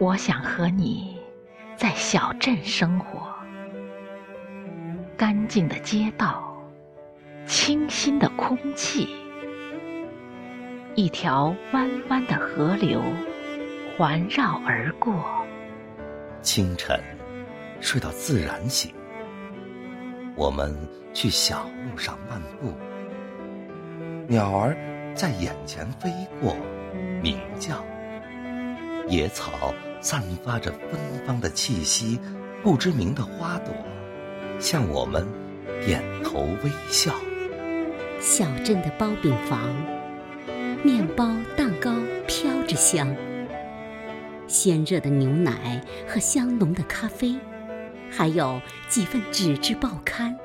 我想和你在小镇生活，干净的街道，清新的空气，一条弯弯的河流环绕而过。清晨，睡到自然醒。我们去小路上漫步，鸟儿在眼前飞过，鸣叫。野草散发着芬芳的气息，不知名的花朵向我们点头微笑。小镇的包饼房，面包、蛋糕飘着香。鲜热的牛奶和香浓的咖啡，还有几份纸质报刊，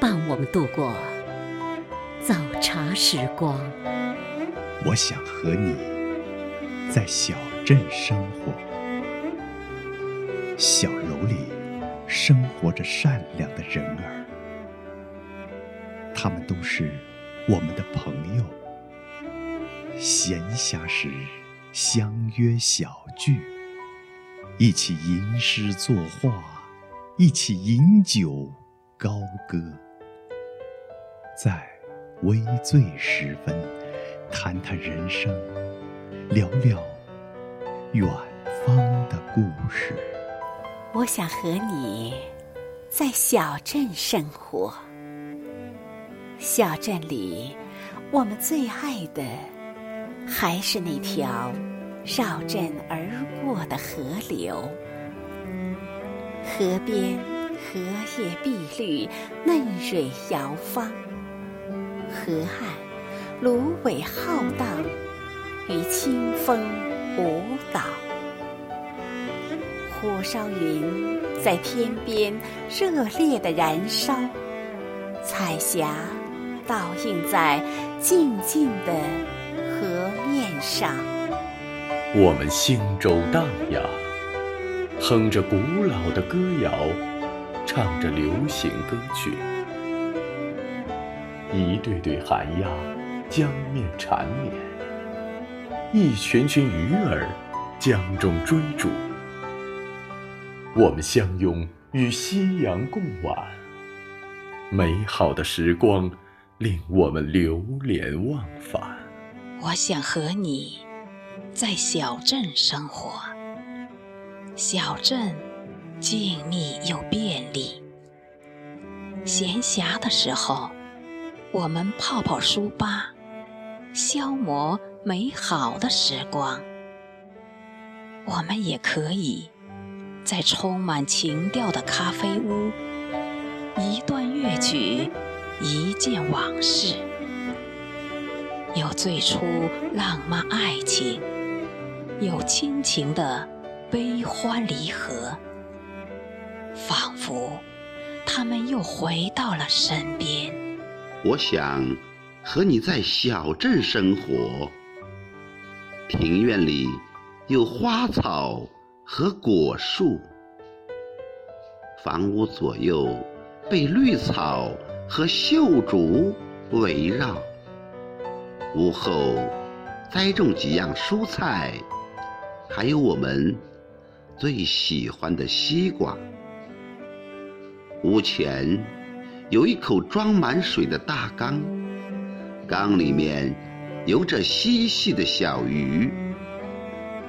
伴我们度过早茶时光。我想和你在小镇生活，小楼里生活着善良的人儿，他们都是我们的朋友。闲暇时。相约小聚，一起吟诗作画，一起饮酒高歌，在微醉时分，谈谈人生，聊聊远方的故事。我想和你在小镇生活，小镇里，我们最爱的。还是那条绕镇而过的河流，河边荷叶碧绿，嫩蕊摇芳；河岸芦苇浩荡，与清风舞蹈。火烧云在天边热烈的燃烧，彩霞倒映在静静的。河面上，我们星舟荡漾，哼着古老的歌谣，唱着流行歌曲。一对对寒鸦江面缠绵，一群群鱼儿江中追逐。我们相拥与夕阳共晚，美好的时光令我们流连忘返。我想和你在小镇生活，小镇静谧又便利。闲暇的时候，我们泡泡书吧，消磨美好的时光。我们也可以在充满情调的咖啡屋，一段乐曲，一件往事。有最初浪漫爱情，有亲情的悲欢离合，仿佛他们又回到了身边。我想和你在小镇生活，庭院里有花草和果树，房屋左右被绿草和秀竹围绕。屋后栽种几样蔬菜，还有我们最喜欢的西瓜。屋前有一口装满水的大缸，缸里面游着嬉戏的小鱼。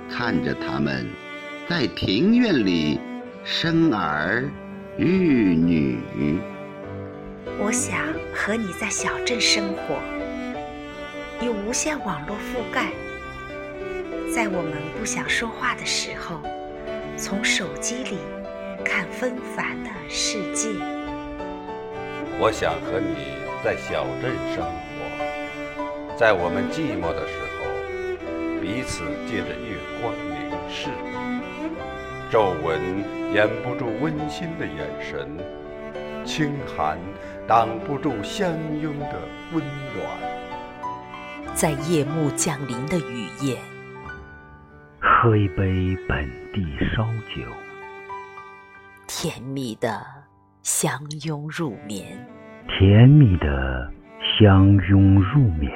看着它们在庭院里生儿育女，我想和你在小镇生活。有无线网络覆盖，在我们不想说话的时候，从手机里看纷繁的世界。我想和你在小镇生活，在我们寂寞的时候，彼此借着月光凝视，皱纹掩不住温馨的眼神，清寒挡不住相拥的温暖。在夜幕降临的雨夜，喝一杯本地烧酒，甜蜜的相拥入眠，甜蜜的相拥入眠，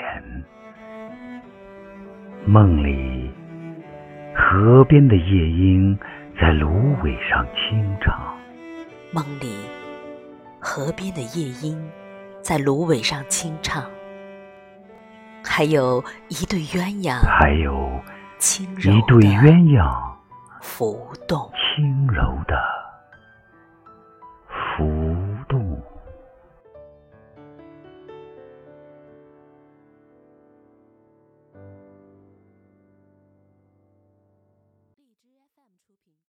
梦里河边的夜莺在芦苇上轻唱。梦里，河边的夜莺在芦苇上轻唱。还有一对鸳鸯，还有轻柔一对鸳鸯浮动，轻柔的浮。